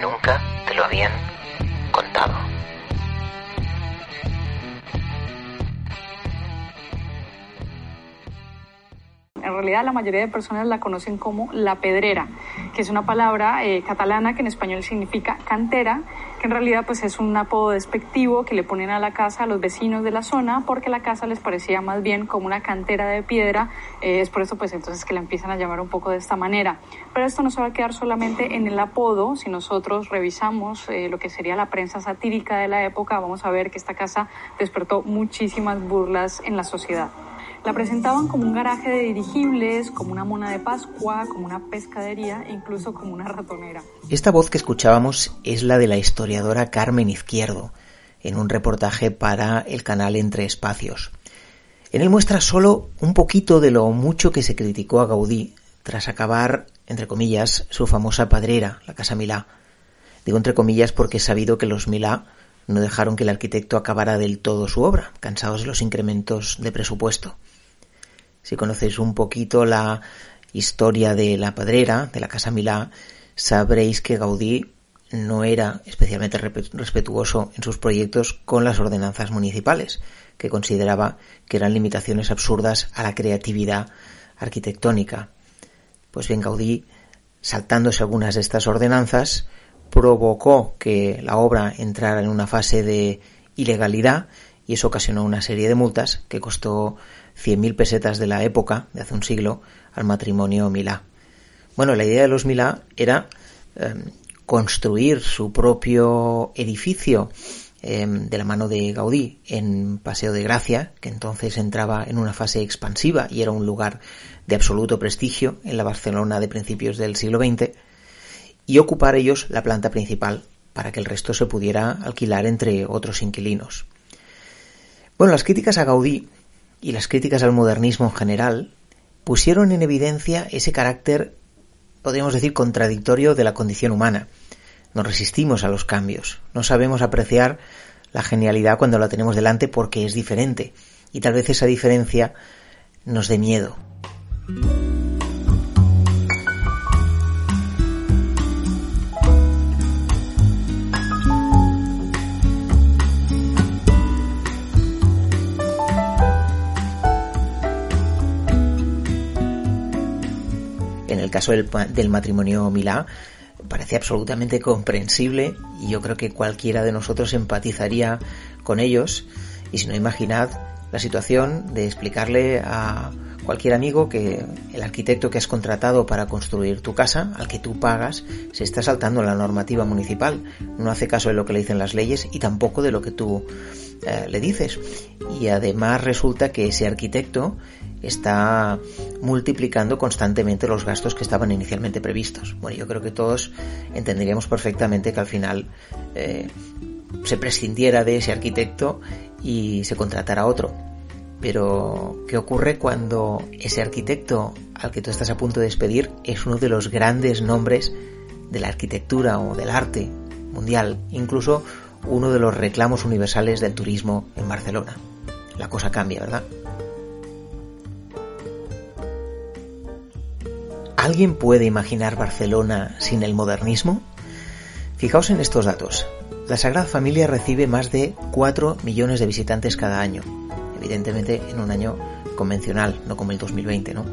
Nunca te lo habían contado. En realidad la mayoría de personas la conocen como la pedrera, que es una palabra eh, catalana que en español significa cantera, que en realidad pues es un apodo despectivo que le ponen a la casa a los vecinos de la zona porque la casa les parecía más bien como una cantera de piedra, eh, es por eso pues entonces que la empiezan a llamar un poco de esta manera. Pero esto no se va a quedar solamente en el apodo, si nosotros revisamos eh, lo que sería la prensa satírica de la época, vamos a ver que esta casa despertó muchísimas burlas en la sociedad. La presentaban como un garaje de dirigibles, como una mona de Pascua, como una pescadería e incluso como una ratonera. Esta voz que escuchábamos es la de la historiadora Carmen Izquierdo, en un reportaje para el canal Entre Espacios. En él muestra solo un poquito de lo mucho que se criticó a Gaudí tras acabar, entre comillas, su famosa padrera, la Casa Milá. Digo entre comillas porque he sabido que los Milá no dejaron que el arquitecto acabara del todo su obra, cansados de los incrementos de presupuesto. Si conocéis un poquito la historia de la Padrera, de la Casa Milá, sabréis que Gaudí no era especialmente respetuoso en sus proyectos con las ordenanzas municipales, que consideraba que eran limitaciones absurdas a la creatividad arquitectónica. Pues bien, Gaudí, saltándose algunas de estas ordenanzas, provocó que la obra entrara en una fase de ilegalidad y eso ocasionó una serie de multas que costó 100.000 pesetas de la época, de hace un siglo, al matrimonio Milá. Bueno, la idea de los Milá era em, construir su propio edificio em, de la mano de Gaudí en Paseo de Gracia, que entonces entraba en una fase expansiva y era un lugar de absoluto prestigio en la Barcelona de principios del siglo XX, y ocupar ellos la planta principal para que el resto se pudiera alquilar entre otros inquilinos. Bueno, las críticas a Gaudí y las críticas al modernismo en general pusieron en evidencia ese carácter, podríamos decir, contradictorio de la condición humana. Nos resistimos a los cambios, no sabemos apreciar la genialidad cuando la tenemos delante porque es diferente, y tal vez esa diferencia nos dé miedo. El caso del, matrimonio Milá parece absolutamente comprensible y yo creo que cualquiera de nosotros empatizaría con ellos y si no imaginad la situación de explicarle a cualquier amigo que el arquitecto que has contratado para construir tu casa, al que tú pagas, se está saltando la normativa municipal, no hace caso de lo que le dicen las leyes y tampoco de lo que tú eh, le dices. Y además resulta que ese arquitecto está multiplicando constantemente los gastos que estaban inicialmente previstos. Bueno, yo creo que todos entenderíamos perfectamente que al final eh, se prescindiera de ese arquitecto y se contratara otro. Pero, ¿qué ocurre cuando ese arquitecto al que tú estás a punto de despedir es uno de los grandes nombres de la arquitectura o del arte mundial, incluso uno de los reclamos universales del turismo en Barcelona? La cosa cambia, ¿verdad? ¿Alguien puede imaginar Barcelona sin el modernismo? Fijaos en estos datos. La Sagrada Familia recibe más de 4 millones de visitantes cada año. Evidentemente en un año convencional, no como el 2020, ¿no?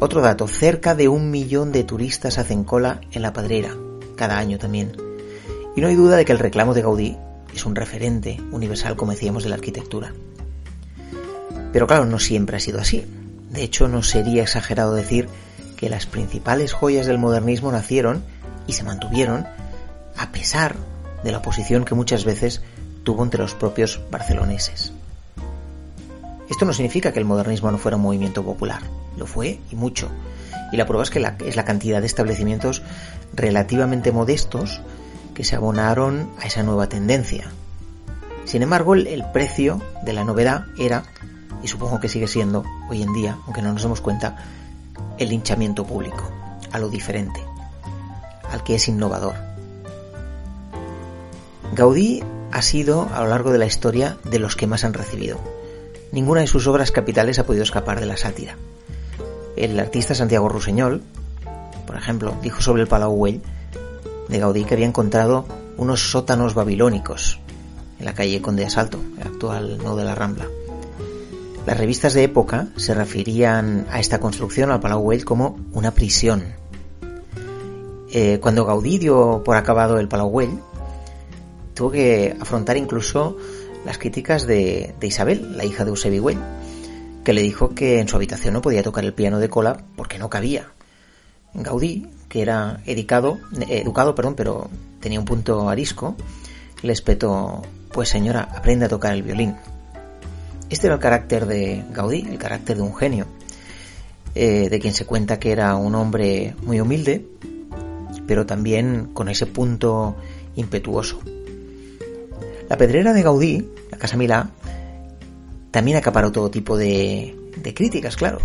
Otro dato, cerca de un millón de turistas hacen cola en la Padrera, cada año también. Y no hay duda de que el reclamo de Gaudí es un referente universal, como decíamos, de la arquitectura. Pero claro, no siempre ha sido así. De hecho, no sería exagerado decir que las principales joyas del modernismo nacieron y se mantuvieron a pesar de la oposición que muchas veces tuvo entre los propios barceloneses. Esto no significa que el modernismo no fuera un movimiento popular, lo fue y mucho. Y la prueba es que es la cantidad de establecimientos relativamente modestos que se abonaron a esa nueva tendencia. Sin embargo, el precio de la novedad era, y supongo que sigue siendo hoy en día, aunque no nos demos cuenta, el linchamiento público, a lo diferente, al que es innovador. Gaudí ha sido a lo largo de la historia de los que más han recibido. ninguna de sus obras capitales ha podido escapar de la sátira. El artista Santiago Ruseñol, por ejemplo, dijo sobre el Palau Güell de Gaudí que había encontrado unos sótanos babilónicos en la calle Conde de Asalto, el actual nodo de la Rambla. Las revistas de época se referían a esta construcción, al Palau Güell, como una prisión. Eh, cuando Gaudí dio por acabado el Palau Güell, tuvo que afrontar incluso las críticas de, Isabel, la hija de Eusebi Güell, que le dijo que en su habitación no podía tocar el piano de cola porque no cabía. Gaudí, que era educado, educado perdón, pero tenía un punto arisco, le espetó, pues señora, aprende a tocar el violín. Este era el carácter de Gaudí, el carácter de un genio, eh, de quien se cuenta que era un hombre muy humilde, pero también con ese punto impetuoso. La pedrera de Gaudí, la Casa Milá, también acaparó todo tipo de, críticas, claro.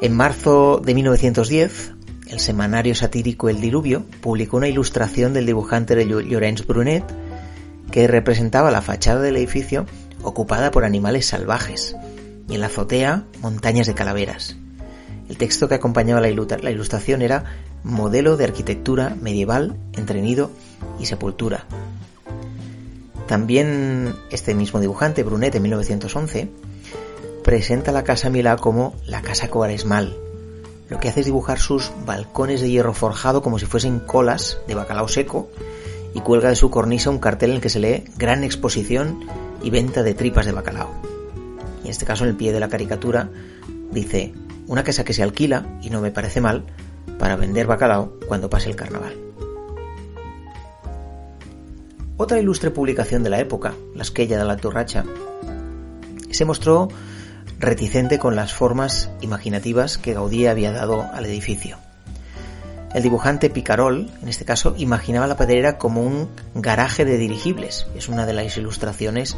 En marzo de 1910, el semanario satírico El Diluvio publicó una ilustración del dibujante de Llorenç Brunet que representaba la fachada del edificio ocupada por animales salvajes y en la azotea montañas de calaveras. El texto que acompañaba la ilustración era Modelo de arquitectura medieval entre nido y sepultura. También este mismo dibujante, Brunet, en 1911, presenta la Casa Milá como la Casa Cuaresmal. Lo que hace es dibujar sus balcones de hierro forjado como si fuesen colas de bacalao seco y cuelga de su cornisa un cartel en el que se lee Gran exposición y venta de tripas de bacalao. Y en este caso, en el pie de la caricatura, dice, una casa que se alquila, y no me parece mal, para vender bacalao cuando pase el carnaval. Otra ilustre publicación de la época, La Esquella de la Torracha, se mostró reticente con las formas imaginativas que Gaudí había dado al edificio. El dibujante Picarol, en este caso, imaginaba la pedrera como un garaje de dirigibles. Es una de las ilustraciones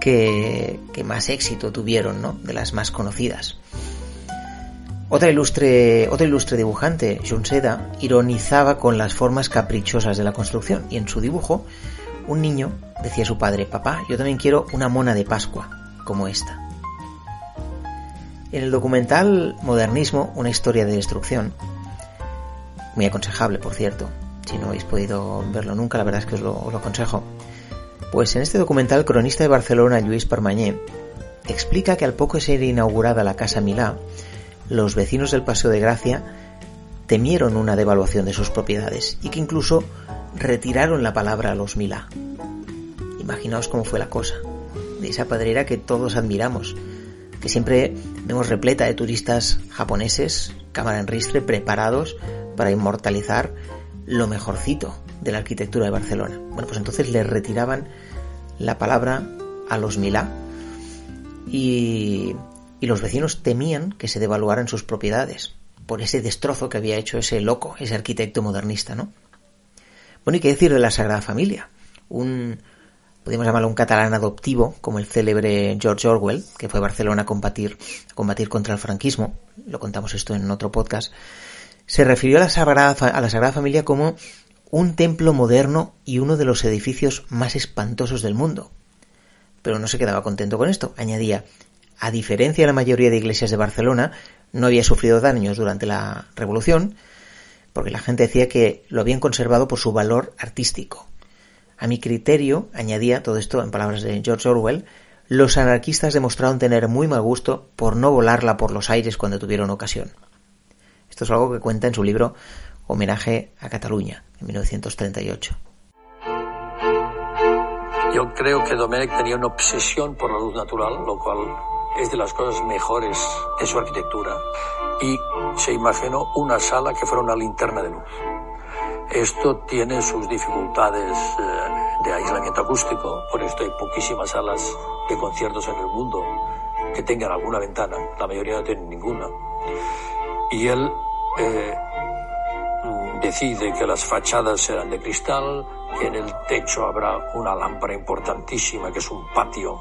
que, más éxito tuvieron, ¿no? de las más conocidas. Otra ilustre, otro ilustre dibujante, Seda, ironizaba con las formas caprichosas de la construcción y en su dibujo un niño decía a su padre, papá, yo también quiero una mona de Pascua, como esta. En el documental Modernismo, una historia de destrucción, muy aconsejable por cierto, si no habéis podido verlo nunca, la verdad es que os lo, aconsejo, pues en este documental, cronista de Barcelona, Luis Parmañé, explica que al poco de ser inaugurada la Casa Milá, los vecinos del Paseo de Gracia temieron una devaluación de sus propiedades y que incluso retiraron la palabra a los Milá. Imaginaos cómo fue la cosa, de esa padrera que todos admiramos, que siempre vemos repleta de turistas japoneses, cámara en ristre, preparados para inmortalizar lo mejorcito de la arquitectura de Barcelona. Bueno, pues entonces le retiraban la palabra a los Milá y los vecinos temían que se devaluaran sus propiedades por ese destrozo que había hecho ese loco, ese arquitecto modernista, ¿no? Bueno, y qué decir de la Sagrada Familia, un, podríamos llamarlo un catalán adoptivo, como el célebre George Orwell, que fue a Barcelona a combatir, a combatir contra el franquismo, lo contamos esto en otro podcast, se refirió a la, Sagrada, a la Sagrada Familia como un templo moderno y uno de los edificios más espantosos del mundo. Pero no se quedaba contento con esto, añadía, a diferencia de la mayoría de iglesias de Barcelona, no había sufrido daños durante la Revolución, porque la gente decía que lo habían conservado por su valor artístico. A mi criterio, añadía todo esto en palabras de George Orwell, los anarquistas demostraron tener muy mal gusto por no volarla por los aires cuando tuvieron ocasión. Esto es algo que cuenta en su libro Homenaje a Cataluña, en 1938. Yo creo que Domènech tenía una obsesión por la luz natural, lo cual es de las cosas mejores de su arquitectura. Y se imaginó una sala que fuera una linterna de luz. Esto tiene sus dificultades eh, de aislamiento acústico, por esto hay poquísimas salas de conciertos en el mundo que tengan alguna ventana, la mayoría no tienen ninguna. Y él eh, decide que las fachadas serán de cristal, que en el techo habrá una lámpara importantísima, que es un patio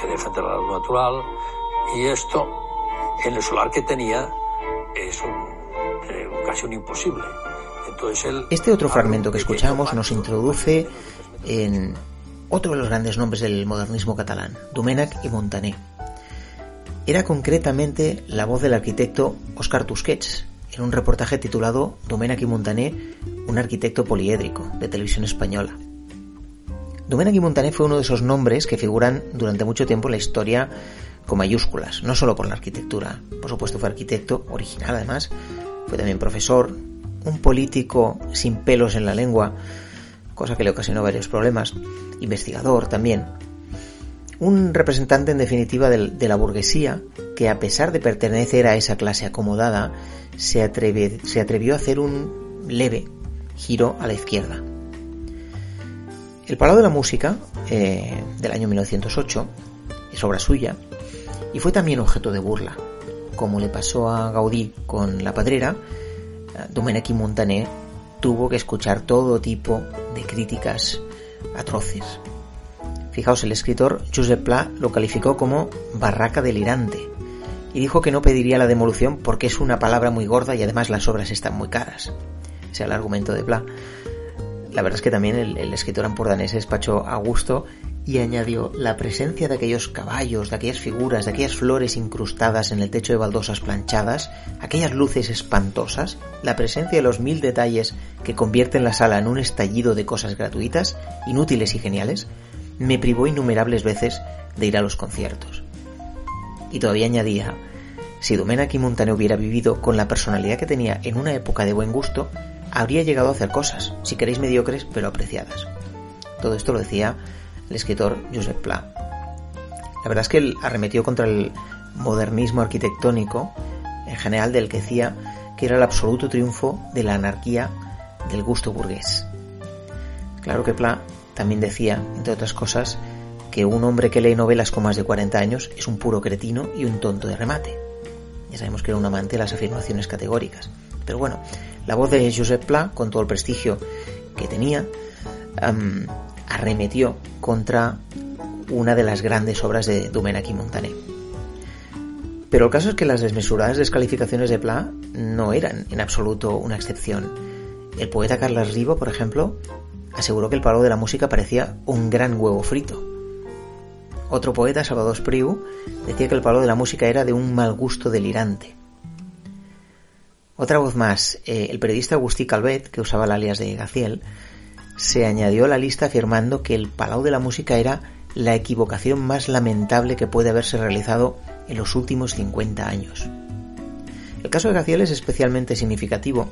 que defiende la luz natural, y esto, en el solar que tenía, es un, eh, casi un imposible. Entonces él, este otro fragmento que escuchamos nos introduce en otro de los grandes nombres del modernismo catalán, Domènech y Montaner. era concretamente la voz del arquitecto Oscar Tusquets, en un reportaje titulado Domènech y Montané, un arquitecto poliédrico, de televisión española. Domènech y Montané fue uno de esos nombres que figuran durante mucho tiempo en la historia con mayúsculas, no solo por la arquitectura. Por supuesto fue arquitecto, original además, fue también profesor, un político sin pelos en la lengua, cosa que le ocasionó varios problemas, investigador también, un representante en definitiva de, la burguesía que a pesar de pertenecer a esa clase acomodada, se, atrevió a hacer un leve giro a la izquierda. El Palau de la Música, eh, del año 1908, es obra suya y fue también objeto de burla. Como le pasó a Gaudí con La Padrera, Domènech y Montané tuvo que escuchar todo tipo de críticas atroces. Fijaos, el escritor Josep Pla lo calificó como barraca delirante y dijo que no pediría la demolución porque es una palabra muy gorda y además las obras están muy caras. Ese es el argumento de Pla. La verdad es que también el, escritor ampordanés despachó a gusto y añadió la presencia de aquellos caballos, de aquellas figuras, de aquellas flores incrustadas en el techo de baldosas planchadas, aquellas luces espantosas, la presencia de los mil detalles que convierten la sala en un estallido de cosas gratuitas, inútiles y geniales, me privó innumerables veces de ir a los conciertos. Y todavía añadía, si Domènech y hubiera vivido con la personalidad que tenía en una época de buen gusto, habría llegado a hacer cosas, si queréis mediocres, pero apreciadas. Todo esto lo decía el escritor Josep Pla. La verdad es que él arremetió contra el modernismo arquitectónico, en general del que decía que era el absoluto triunfo de la anarquía del gusto burgués. Claro que Pla también decía, entre otras cosas, que un hombre que lee novelas con más de 40 años es un puro cretino y un tonto de remate. Ya sabemos que era un amante de las afirmaciones categóricas. Pero bueno, la voz de Josep Pla, con todo el prestigio que tenía, arremetió contra una de las grandes obras de Domènech y Montané. Pero el caso es que las desmesuradas descalificaciones de Pla no eran en absoluto una excepción. El poeta Carlos Rivo, por ejemplo, aseguró que el palo de la música parecía un gran huevo frito. Otro poeta, Salvador Espriu, decía que el palo de la música era de un mal gusto delirante. Otra voz más, eh, el periodista Agustí Calvet, que usaba el alias de Gaciel, se añadió a la lista afirmando que el palau de la música era la equivocación más lamentable que puede haberse realizado en los últimos 50 años. El caso de Gaciel es especialmente significativo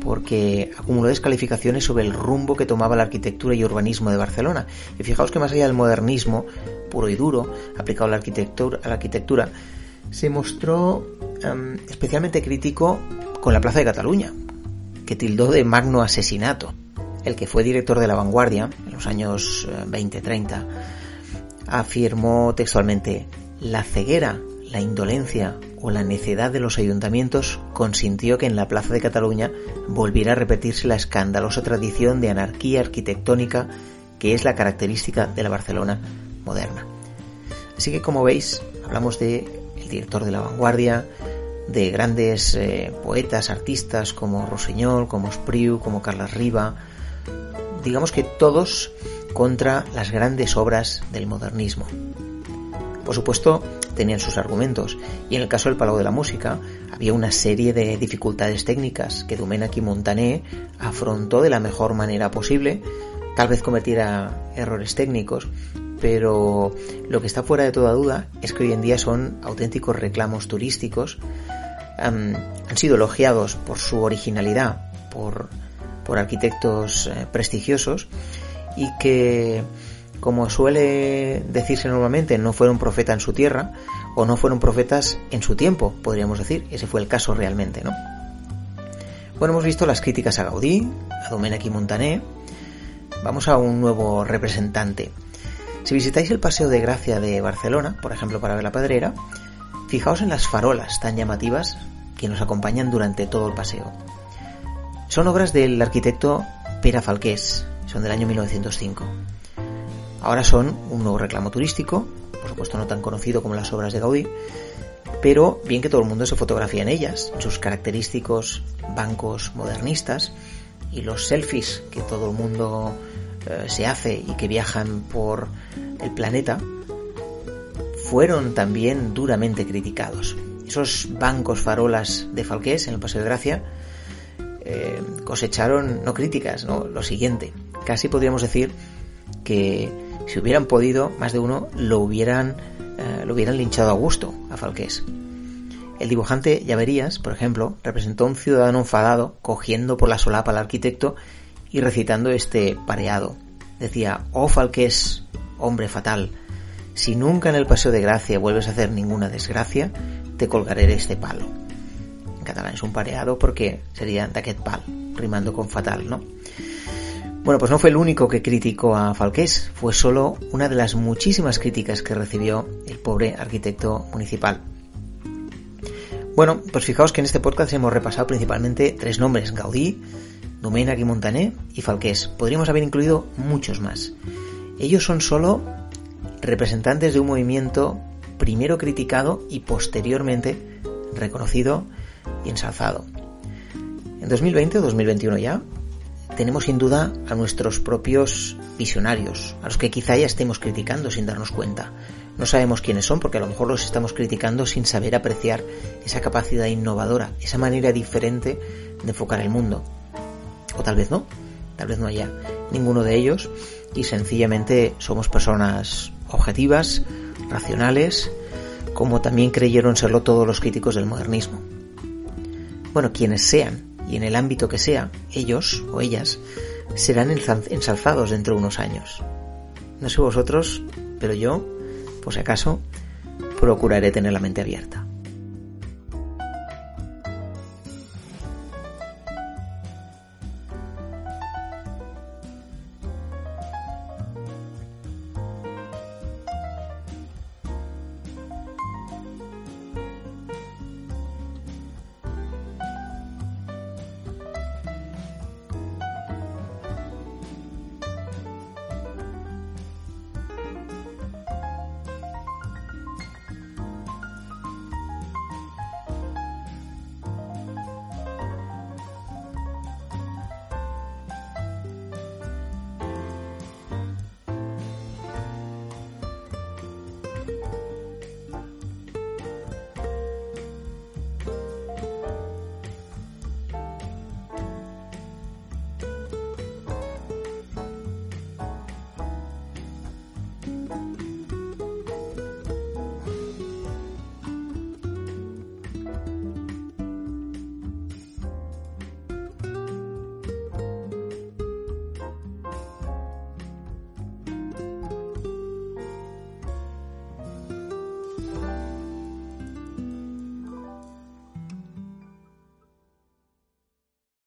porque acumuló descalificaciones sobre el rumbo que tomaba la arquitectura y urbanismo de Barcelona. Y fijaos que más allá del modernismo puro y duro aplicado a la arquitectura, se mostró em, especialmente crítico con la Plaza de Cataluña, que tildó de magno asesinato. El que fue director de la vanguardia en los años 20-30 eh, afirmó textualmente la ceguera la indolencia o la necedad de los ayuntamientos consintió que en la Plaza de Cataluña volviera a repetirse la escandalosa tradición de anarquía arquitectónica que es la característica de la Barcelona moderna. Así que como veis, hablamos de el director de la vanguardia, de grandes eh, poetas, artistas como Rossinyol, como Espriu, como Carles Riba, digamos que todos contra las grandes obras del modernismo. Por supuesto, tenían sus argumentos, y en el caso del Palau de la Música había una serie de dificultades técnicas que Domènech y Montané afrontó de la mejor manera posible, tal vez cometiera errores técnicos, pero lo que está fuera de toda duda es que hoy en día son auténticos reclamos turísticos, han sido elogiados por su originalidad, por, por arquitectos eh, prestigiosos, y que como suele decirse normalmente, no fueron profetas en su tierra o no fueron profetas en su tiempo, podríamos decir. Ese fue el caso realmente, ¿no? Bueno, hemos visto las críticas a Gaudí, a Domènech y Montané. Vamos a un nuevo representante. Si visitáis el Paseo de Gracia de Barcelona, por ejemplo, para ver la Pedrera, fijaos en las farolas tan llamativas que nos acompañan durante todo el paseo. Son obras del arquitecto Pere Falqués, son del año 1905. Ahora son un nuevo reclamo turístico, por supuesto no tan conocido como las obras de Gaudí, pero bien que todo el mundo se fotografía en ellas, sus característicos bancos modernistas y los selfies que todo el mundo eh, se hace y que viajan por el planeta fueron también duramente criticados. Esos bancos farolas de Falqués en el Paseo de Gracia eh, cosecharon no críticas, no lo siguiente. Casi podríamos decir que si hubieran podido, más de uno lo hubieran, eh, lo hubieran linchado a gusto a Falqués. El dibujante Llaverías, por ejemplo, representó a un ciudadano enfadado cogiendo por la solapa al arquitecto y recitando este pareado. Decía, oh Falqués, hombre fatal, si nunca en el Paseo de Gracia vuelves a hacer ninguna desgracia, te colgaré este palo. En catalán es un pareado porque sería d'aquest pal, rimando con fatal, ¿no? Bueno, pues no fue el único que criticó a Falqués, fue solo una de las muchísimas críticas que recibió el pobre arquitecto municipal. Bueno, pues fijaos que en este podcast hemos repasado principalmente tres nombres, Gaudí, Domènech y Montané y Falqués. Podríamos haber incluido muchos más. Ellos son solo representantes de un movimiento primero criticado y posteriormente reconocido y ensalzado. En 2020 o 2021 ya, tenemos sin duda a nuestros propios visionarios, a los que quizá ya estemos criticando sin darnos cuenta. No sabemos quiénes son porque a lo mejor los estamos criticando sin saber apreciar esa capacidad innovadora, esa manera diferente de enfocar el mundo. O tal vez no, tal vez no haya ninguno de ellos y sencillamente somos personas objetivas, racionales, como también creyeron serlo todos los críticos del modernismo. Bueno, quienes sean y en el ámbito que sea, ellos o ellas serán ensalzados dentro de unos años. No sé vosotros, pero yo, por si acaso, procuraré tener la mente abierta.